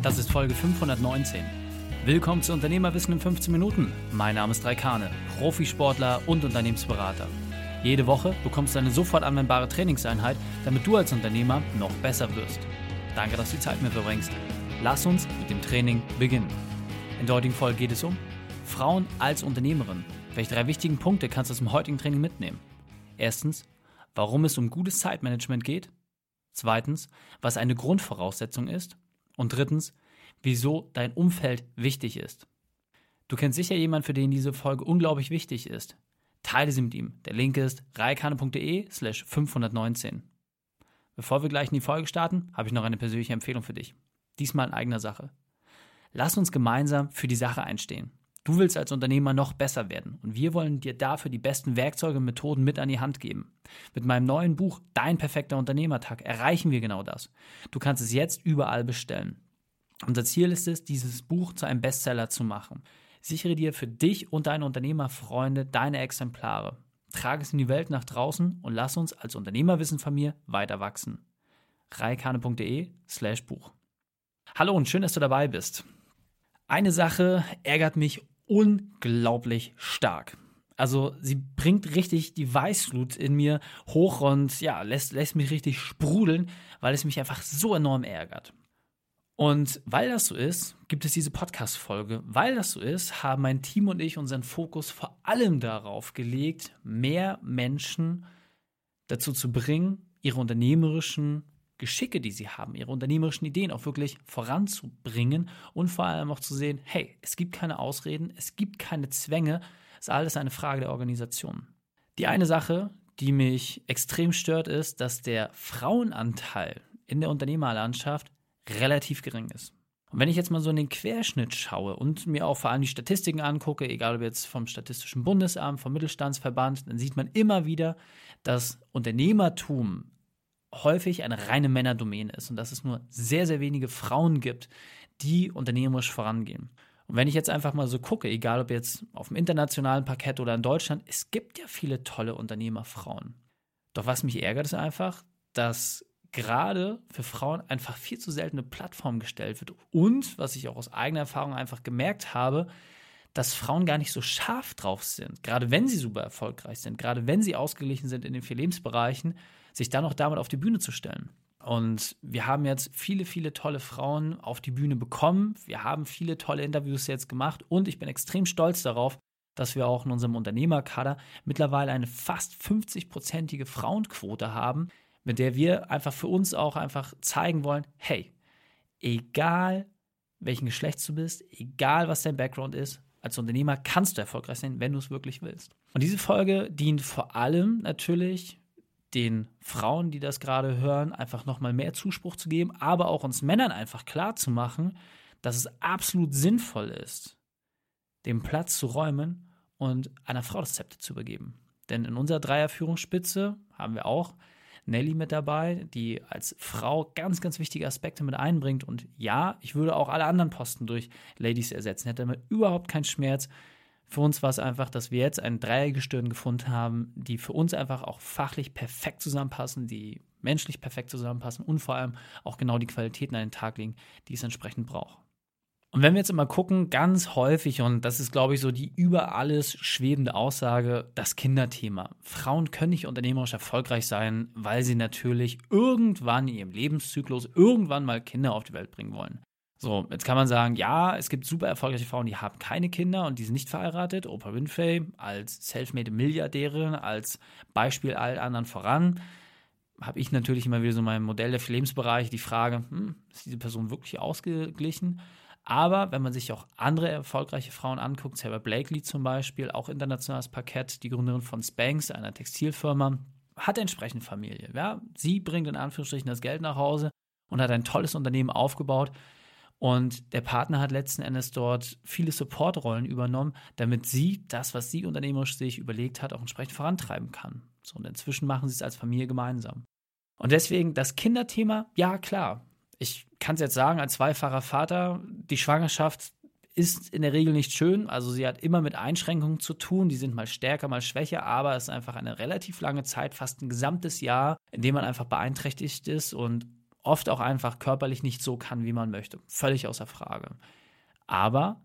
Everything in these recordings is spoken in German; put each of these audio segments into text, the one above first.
Das ist Folge 519. Willkommen zu Unternehmerwissen in 15 Minuten. Mein Name ist Raikane, Profisportler und Unternehmensberater. Jede Woche bekommst du eine sofort anwendbare Trainingseinheit, damit du als Unternehmer noch besser wirst. Danke, dass du die Zeit mit verbringst. Lass uns mit dem Training beginnen. In der heutigen Folge geht es um Frauen als Unternehmerin. Welche drei wichtigen Punkte kannst du aus dem heutigen Training mitnehmen? Erstens, warum es um gutes Zeitmanagement geht. Zweitens, was eine Grundvoraussetzung ist. Und drittens, wieso dein Umfeld wichtig ist. Du kennst sicher jemanden, für den diese Folge unglaublich wichtig ist. Teile sie mit ihm. Der Link ist reikane.de slash 519. Bevor wir gleich in die Folge starten, habe ich noch eine persönliche Empfehlung für dich. Diesmal in eigener Sache. Lass uns gemeinsam für die Sache einstehen. Du willst als Unternehmer noch besser werden und wir wollen dir dafür die besten Werkzeuge und Methoden mit an die Hand geben. Mit meinem neuen Buch Dein perfekter Unternehmertag erreichen wir genau das. Du kannst es jetzt überall bestellen. Unser Ziel ist es, dieses Buch zu einem Bestseller zu machen. Sichere dir für dich und deine Unternehmerfreunde deine Exemplare. Trage es in die Welt nach draußen und lass uns als Unternehmerwissen von mir weiter wachsen. reikane.de slash Buch. Hallo und schön, dass du dabei bist. Eine Sache ärgert mich unglaublich stark. Also sie bringt richtig die Weißglut in mir hoch und ja, lässt, lässt mich richtig sprudeln, weil es mich einfach so enorm ärgert. Und weil das so ist, gibt es diese Podcast-Folge. Weil das so ist, haben mein Team und ich unseren Fokus vor allem darauf gelegt, mehr Menschen dazu zu bringen, ihre unternehmerischen Geschicke, die sie haben, ihre unternehmerischen Ideen auch wirklich voranzubringen und vor allem auch zu sehen, hey, es gibt keine Ausreden, es gibt keine Zwänge, es ist alles eine Frage der Organisation. Die eine Sache, die mich extrem stört, ist, dass der Frauenanteil in der Unternehmerlandschaft relativ gering ist. Und wenn ich jetzt mal so in den Querschnitt schaue und mir auch vor allem die Statistiken angucke, egal ob jetzt vom Statistischen Bundesamt, vom Mittelstandsverband, dann sieht man immer wieder, dass Unternehmertum häufig eine reine Männerdomäne ist und dass es nur sehr, sehr wenige Frauen gibt, die unternehmerisch vorangehen. Und wenn ich jetzt einfach mal so gucke, egal ob jetzt auf dem internationalen Parkett oder in Deutschland, es gibt ja viele tolle Unternehmerfrauen. Doch was mich ärgert, ist einfach, dass gerade für Frauen einfach viel zu selten eine Plattform gestellt wird. Und, was ich auch aus eigener Erfahrung einfach gemerkt habe, dass Frauen gar nicht so scharf drauf sind, gerade wenn sie super erfolgreich sind, gerade wenn sie ausgeglichen sind in den vier Lebensbereichen, sich dann auch damit auf die Bühne zu stellen. Und wir haben jetzt viele, viele tolle Frauen auf die Bühne bekommen. Wir haben viele tolle Interviews jetzt gemacht und ich bin extrem stolz darauf, dass wir auch in unserem Unternehmerkader mittlerweile eine fast 50-prozentige Frauenquote haben, mit der wir einfach für uns auch einfach zeigen wollen, hey, egal welchen Geschlechts du bist, egal was dein Background ist, als Unternehmer kannst du erfolgreich sein, wenn du es wirklich willst. Und diese Folge dient vor allem natürlich den Frauen, die das gerade hören, einfach nochmal mehr Zuspruch zu geben, aber auch uns Männern einfach klar zu machen, dass es absolut sinnvoll ist, den Platz zu räumen und einer Frau das Zepter zu übergeben. Denn in unserer Dreierführungsspitze haben wir auch Nelly mit dabei, die als Frau ganz, ganz wichtige Aspekte mit einbringt. Und ja, ich würde auch alle anderen Posten durch Ladies ersetzen. Hätte damit überhaupt keinen Schmerz. Für uns war es einfach, dass wir jetzt ein Dreiergestirn gefunden haben, die für uns einfach auch fachlich perfekt zusammenpassen, die menschlich perfekt zusammenpassen und vor allem auch genau die Qualitäten an den Tag legen, die es entsprechend braucht. Und wenn wir jetzt immer gucken, ganz häufig, und das ist, glaube ich, so die über alles schwebende Aussage, das Kinderthema. Frauen können nicht unternehmerisch erfolgreich sein, weil sie natürlich irgendwann in ihrem Lebenszyklus irgendwann mal Kinder auf die Welt bringen wollen. So, jetzt kann man sagen, ja, es gibt super erfolgreiche Frauen, die haben keine Kinder und die sind nicht verheiratet. Oprah Winfrey als selfmade Milliardärin, als Beispiel all anderen voran, habe ich natürlich immer wieder so mein Modell der Lebensbereich die Frage, hm, ist diese Person wirklich ausgeglichen? Aber wenn man sich auch andere erfolgreiche Frauen anguckt, Sarah Blakely zum Beispiel, auch internationales Parkett, die Gründerin von Spanx, einer Textilfirma, hat entsprechend Familie. Ja? Sie bringt in Anführungsstrichen das Geld nach Hause und hat ein tolles Unternehmen aufgebaut, und der Partner hat letzten Endes dort viele Supportrollen übernommen, damit sie das, was sie unternehmerisch sich überlegt hat, auch entsprechend vorantreiben kann. So, und inzwischen machen sie es als Familie gemeinsam. Und deswegen das Kinderthema, ja klar. Ich kann es jetzt sagen, als zweifacher Vater, die Schwangerschaft ist in der Regel nicht schön. Also sie hat immer mit Einschränkungen zu tun. Die sind mal stärker, mal schwächer, aber es ist einfach eine relativ lange Zeit, fast ein gesamtes Jahr, in dem man einfach beeinträchtigt ist und oft auch einfach körperlich nicht so kann, wie man möchte. Völlig außer Frage. Aber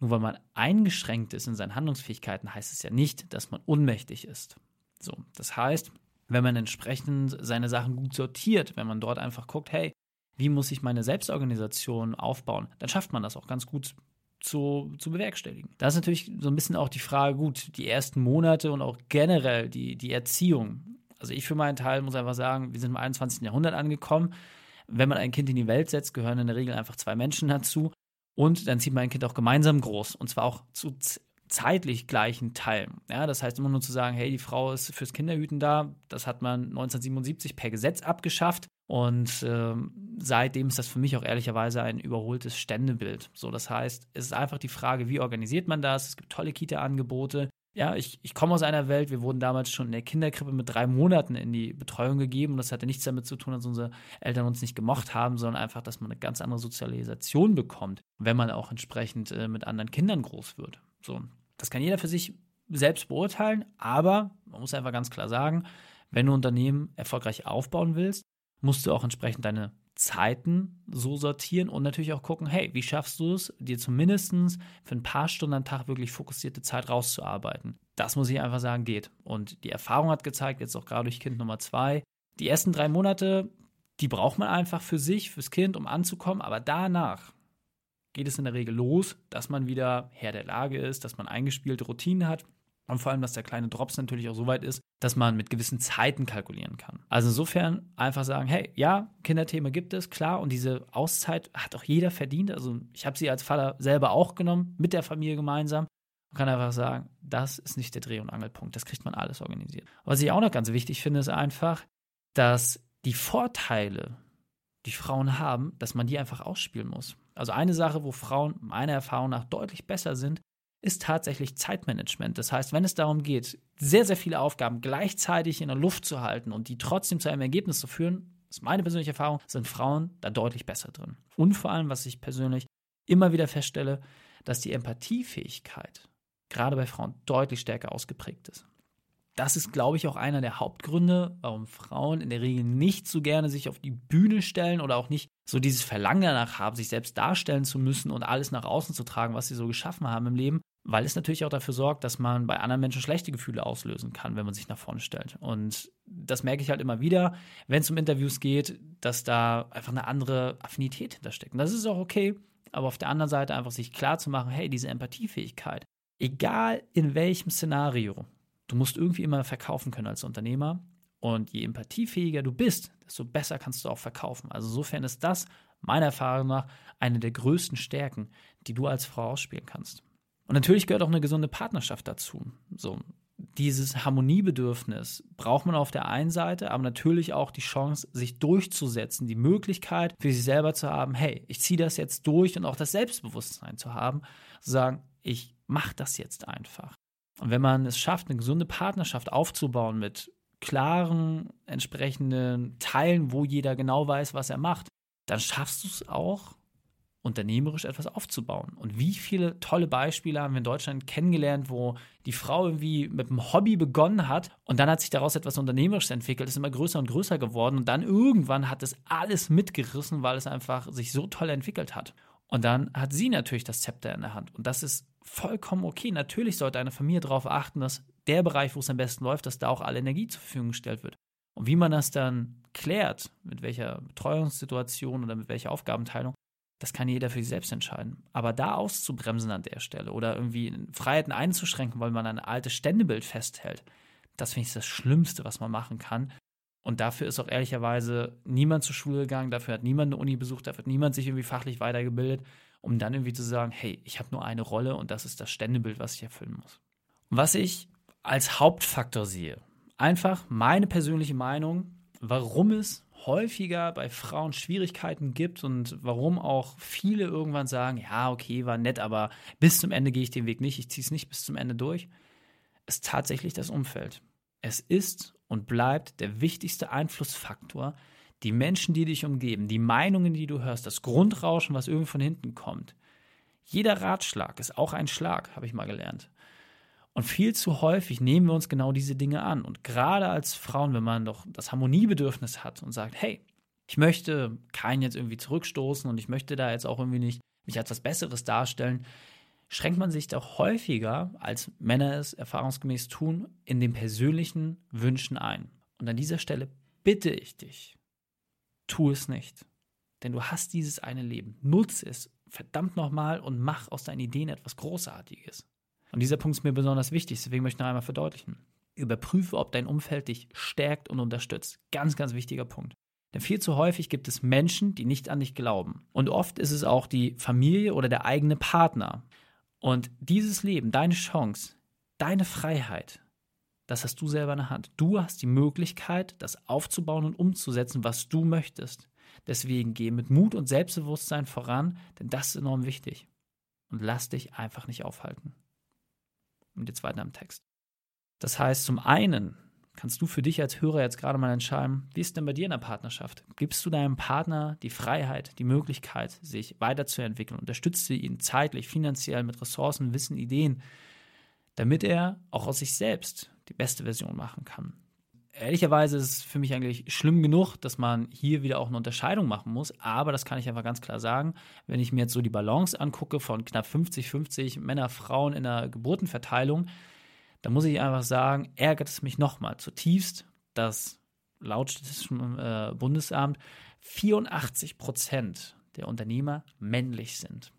nur weil man eingeschränkt ist in seinen Handlungsfähigkeiten, heißt es ja nicht, dass man ohnmächtig ist. So, das heißt, wenn man entsprechend seine Sachen gut sortiert, wenn man dort einfach guckt, hey, wie muss ich meine Selbstorganisation aufbauen, dann schafft man das auch ganz gut zu, zu bewerkstelligen. Da ist natürlich so ein bisschen auch die Frage, gut, die ersten Monate und auch generell die, die Erziehung. Also ich für meinen Teil muss einfach sagen, wir sind im 21. Jahrhundert angekommen. Wenn man ein Kind in die Welt setzt, gehören in der Regel einfach zwei Menschen dazu. Und dann zieht man ein Kind auch gemeinsam groß. Und zwar auch zu zeitlich gleichen Teilen. Ja, das heißt immer nur zu sagen, hey, die Frau ist fürs Kinderhüten da, das hat man 1977 per Gesetz abgeschafft. Und ähm, seitdem ist das für mich auch ehrlicherweise ein überholtes Ständebild. So, das heißt, es ist einfach die Frage, wie organisiert man das? Es gibt tolle Kita-Angebote. Ja, ich, ich komme aus einer Welt, wir wurden damals schon in der Kinderkrippe mit drei Monaten in die Betreuung gegeben. Und das hatte nichts damit zu tun, dass unsere Eltern uns nicht gemocht haben, sondern einfach, dass man eine ganz andere Sozialisation bekommt, wenn man auch entsprechend äh, mit anderen Kindern groß wird. So, das kann jeder für sich selbst beurteilen, aber man muss einfach ganz klar sagen, wenn du Unternehmen erfolgreich aufbauen willst, musst du auch entsprechend deine Zeiten so sortieren und natürlich auch gucken, hey, wie schaffst du es, dir zumindest für ein paar Stunden am Tag wirklich fokussierte Zeit rauszuarbeiten. Das muss ich einfach sagen, geht. Und die Erfahrung hat gezeigt, jetzt auch gerade durch Kind Nummer zwei, die ersten drei Monate, die braucht man einfach für sich, fürs Kind, um anzukommen, aber danach geht es in der Regel los, dass man wieder Herr der Lage ist, dass man eingespielte Routinen hat und vor allem, dass der kleine Drops natürlich auch so weit ist, dass man mit gewissen Zeiten kalkulieren kann. Also insofern einfach sagen, hey, ja, Kinderthema gibt es, klar, und diese Auszeit hat auch jeder verdient. Also ich habe sie als Vater selber auch genommen, mit der Familie gemeinsam. Man kann einfach sagen, das ist nicht der Dreh- und Angelpunkt, das kriegt man alles organisiert. Was ich auch noch ganz wichtig finde, ist einfach, dass die Vorteile, die Frauen haben, dass man die einfach ausspielen muss. Also eine Sache, wo Frauen meiner Erfahrung nach deutlich besser sind, ist tatsächlich Zeitmanagement. Das heißt, wenn es darum geht, sehr, sehr viele Aufgaben gleichzeitig in der Luft zu halten und die trotzdem zu einem Ergebnis zu führen, ist meine persönliche Erfahrung, sind Frauen da deutlich besser drin. Und vor allem, was ich persönlich immer wieder feststelle, dass die Empathiefähigkeit gerade bei Frauen deutlich stärker ausgeprägt ist. Das ist, glaube ich, auch einer der Hauptgründe, warum Frauen in der Regel nicht so gerne sich auf die Bühne stellen oder auch nicht so dieses Verlangen danach haben, sich selbst darstellen zu müssen und alles nach außen zu tragen, was sie so geschaffen haben im Leben, weil es natürlich auch dafür sorgt, dass man bei anderen Menschen schlechte Gefühle auslösen kann, wenn man sich nach vorne stellt. Und das merke ich halt immer wieder, wenn es um Interviews geht, dass da einfach eine andere Affinität hintersteckt. Und das ist auch okay, aber auf der anderen Seite einfach sich klar zu machen, hey, diese Empathiefähigkeit, egal in welchem Szenario, du musst irgendwie immer verkaufen können als Unternehmer. Und je empathiefähiger du bist, desto besser kannst du auch verkaufen. Also insofern ist das meiner Erfahrung nach eine der größten Stärken, die du als Frau ausspielen kannst. Und natürlich gehört auch eine gesunde Partnerschaft dazu. So, dieses Harmoniebedürfnis braucht man auf der einen Seite, aber natürlich auch die Chance, sich durchzusetzen, die Möglichkeit für sich selber zu haben, hey, ich ziehe das jetzt durch und auch das Selbstbewusstsein zu haben, zu sagen, ich mache das jetzt einfach. Und wenn man es schafft, eine gesunde Partnerschaft aufzubauen mit klaren, entsprechenden Teilen, wo jeder genau weiß, was er macht, dann schaffst du es auch, unternehmerisch etwas aufzubauen. Und wie viele tolle Beispiele haben wir in Deutschland kennengelernt, wo die Frau irgendwie mit einem Hobby begonnen hat und dann hat sich daraus etwas Unternehmerisches entwickelt, ist immer größer und größer geworden und dann irgendwann hat es alles mitgerissen, weil es einfach sich so toll entwickelt hat. Und dann hat sie natürlich das Zepter in der Hand. Und das ist vollkommen okay. Natürlich sollte eine Familie darauf achten, dass der Bereich, wo es am besten läuft, dass da auch alle Energie zur Verfügung gestellt wird. Und wie man das dann klärt, mit welcher Betreuungssituation oder mit welcher Aufgabenteilung, das kann jeder für sich selbst entscheiden. Aber da auszubremsen an der Stelle oder irgendwie Freiheiten einzuschränken, weil man ein altes Ständebild festhält, das finde ich das Schlimmste, was man machen kann. Und dafür ist auch ehrlicherweise niemand zur Schule gegangen, dafür hat niemand eine Uni besucht, dafür hat niemand sich irgendwie fachlich weitergebildet, um dann irgendwie zu sagen, hey, ich habe nur eine Rolle und das ist das Ständebild, was ich erfüllen muss. Was ich als Hauptfaktor sehe, einfach meine persönliche Meinung, warum es häufiger bei Frauen Schwierigkeiten gibt und warum auch viele irgendwann sagen, ja, okay, war nett, aber bis zum Ende gehe ich den Weg nicht, ich ziehe es nicht bis zum Ende durch, ist tatsächlich das Umfeld. Es ist und bleibt der wichtigste Einflussfaktor, die Menschen, die dich umgeben, die Meinungen, die du hörst, das Grundrauschen, was irgendwie von hinten kommt. Jeder Ratschlag ist auch ein Schlag, habe ich mal gelernt. Und viel zu häufig nehmen wir uns genau diese Dinge an. Und gerade als Frauen, wenn man doch das Harmoniebedürfnis hat und sagt, hey, Ich möchte keinen jetzt irgendwie zurückstoßen und ich möchte da jetzt auch irgendwie nicht mich als was Besseres darstellen. Schränkt man sich doch häufiger, als Männer es erfahrungsgemäß tun, in den persönlichen Wünschen ein. Und an dieser Stelle bitte ich dich, tu es nicht. Denn du hast dieses eine Leben. Nutze es verdammt nochmal und mach aus deinen Ideen etwas Großartiges. Und dieser Punkt ist mir besonders wichtig, deswegen möchte ich noch einmal verdeutlichen. Überprüfe, ob dein Umfeld dich stärkt und unterstützt. Ganz, ganz wichtiger Punkt. Denn viel zu häufig gibt es Menschen, die nicht an dich glauben. Und oft ist es auch die Familie oder der eigene Partner. Und dieses Leben, deine Chance, deine Freiheit, das hast du selber in der Hand. Du hast die Möglichkeit, das aufzubauen und umzusetzen, was du möchtest. Deswegen geh mit Mut und Selbstbewusstsein voran, denn das ist enorm wichtig. Und lass dich einfach nicht aufhalten. Und jetzt weiter im Text. Das heißt, zum einen kannst du für dich als Hörer jetzt gerade mal entscheiden, wie ist denn bei dir in der Partnerschaft? Gibst du deinem Partner die Freiheit, die Möglichkeit, sich weiterzuentwickeln? Unterstützt du ihn zeitlich, finanziell, mit Ressourcen, Wissen, Ideen, damit er auch aus sich selbst die beste Version machen kann? Ehrlicherweise ist es für mich eigentlich schlimm genug, dass man hier wieder auch eine Unterscheidung machen muss. Aber das kann ich einfach ganz klar sagen. Wenn ich mir jetzt so die Balance angucke von knapp 50-50 Männer, Frauen in der Geburtenverteilung, dann muss ich einfach sagen, ärgert es mich nochmal zutiefst, dass laut Statistischem äh, Bundesamt 84 Prozent der Unternehmer männlich sind.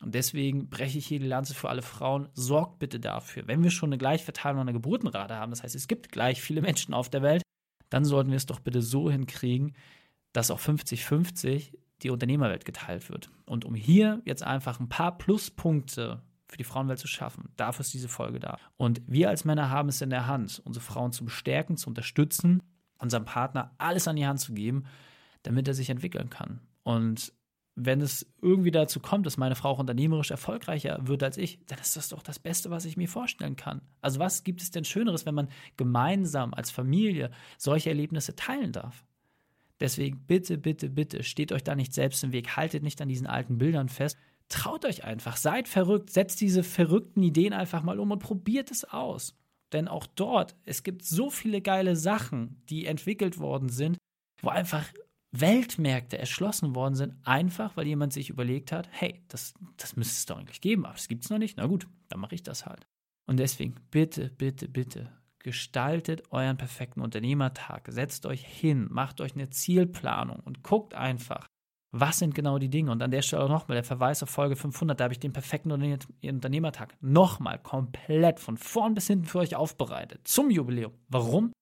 Und deswegen breche ich hier die Lanze für alle Frauen. Sorgt bitte dafür. Wenn wir schon eine Gleichverteilung einer Geburtenrate haben, das heißt, es gibt gleich viele Menschen auf der Welt, dann sollten wir es doch bitte so hinkriegen, dass auch 50-50 die Unternehmerwelt geteilt wird. Und um hier jetzt einfach ein paar Pluspunkte für die Frauenwelt zu schaffen, dafür ist diese Folge da. Und wir als Männer haben es in der Hand, unsere Frauen zu bestärken, zu unterstützen, unserem Partner alles an die Hand zu geben, damit er sich entwickeln kann. Und wenn es irgendwie dazu kommt, dass meine Frau auch unternehmerisch erfolgreicher wird als ich, dann ist das doch das Beste, was ich mir vorstellen kann. Also was gibt es denn Schöneres, wenn man gemeinsam als Familie solche Erlebnisse teilen darf? Deswegen bitte, bitte, bitte, steht euch da nicht selbst im Weg, haltet nicht an diesen alten Bildern fest. Traut euch einfach, seid verrückt, setzt diese verrückten Ideen einfach mal um und probiert es aus. Denn auch dort, es gibt so viele geile Sachen, die entwickelt worden sind, wo einfach Weltmärkte erschlossen worden sind, einfach weil jemand sich überlegt hat, hey, das, das müsste es doch eigentlich geben, aber es gibt es noch nicht. Na gut, dann mache ich das halt. Und deswegen, bitte, bitte, bitte, gestaltet euren perfekten Unternehmertag. Setzt euch hin, macht euch eine Zielplanung und guckt einfach, was sind genau die Dinge. Und an der Stelle auch nochmal der Verweis auf Folge 500, da habe ich den perfekten Unternehmertag nochmal komplett von vorn bis hinten für euch aufbereitet. Zum Jubiläum. Warum?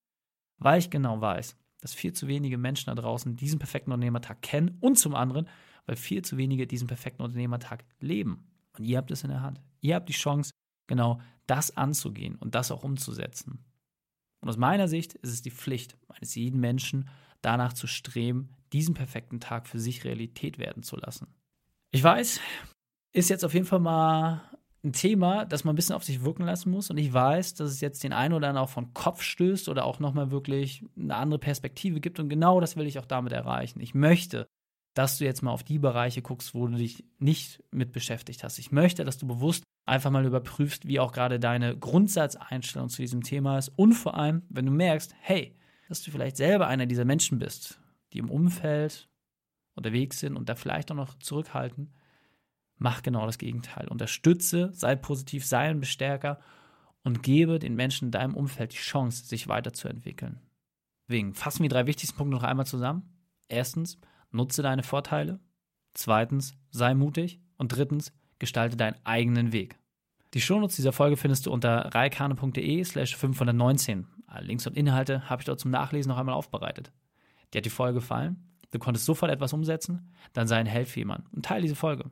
Weil ich genau weiß, dass viel zu wenige Menschen da draußen diesen perfekten Unternehmertag kennen und zum anderen, weil viel zu wenige diesen perfekten Unternehmertag leben. Und ihr habt es in der Hand. Ihr habt die Chance, genau das anzugehen und das auch umzusetzen. Und aus meiner Sicht ist es die Pflicht eines jeden Menschen, danach zu streben, diesen perfekten Tag für sich Realität werden zu lassen. Ich weiß, ist jetzt auf jeden Fall mal ein Thema, das man ein bisschen auf sich wirken lassen muss. Und ich weiß, dass es jetzt den einen oder anderen auch von Kopf stößt oder auch nochmal wirklich eine andere Perspektive gibt. Und genau das will ich auch damit erreichen. Ich möchte, dass du jetzt mal auf die Bereiche guckst, wo du dich nicht mit beschäftigt hast. Ich möchte, dass du bewusst einfach mal überprüfst, wie auch gerade deine Grundsatzeinstellung zu diesem Thema ist. Und vor allem, wenn du merkst, hey, dass du vielleicht selber einer dieser Menschen bist, die im Umfeld unterwegs sind und da vielleicht auch noch zurückhalten, mach genau das Gegenteil. Unterstütze, sei positiv, sei ein Bestärker und gebe den Menschen in deinem Umfeld die Chance, sich weiterzuentwickeln. Deswegen fassen wir die drei wichtigsten Punkte noch einmal zusammen. Erstens, nutze deine Vorteile. Zweitens, sei mutig. Und drittens, gestalte deinen eigenen Weg. Die Shownotes dieser Folge findest du unter reikane.de slash 519. Alle Links und Inhalte habe ich dort zum Nachlesen noch einmal aufbereitet. Dir hat die Folge gefallen? Du konntest sofort etwas umsetzen? Dann sei ein Held für jemanden und teile diese Folge.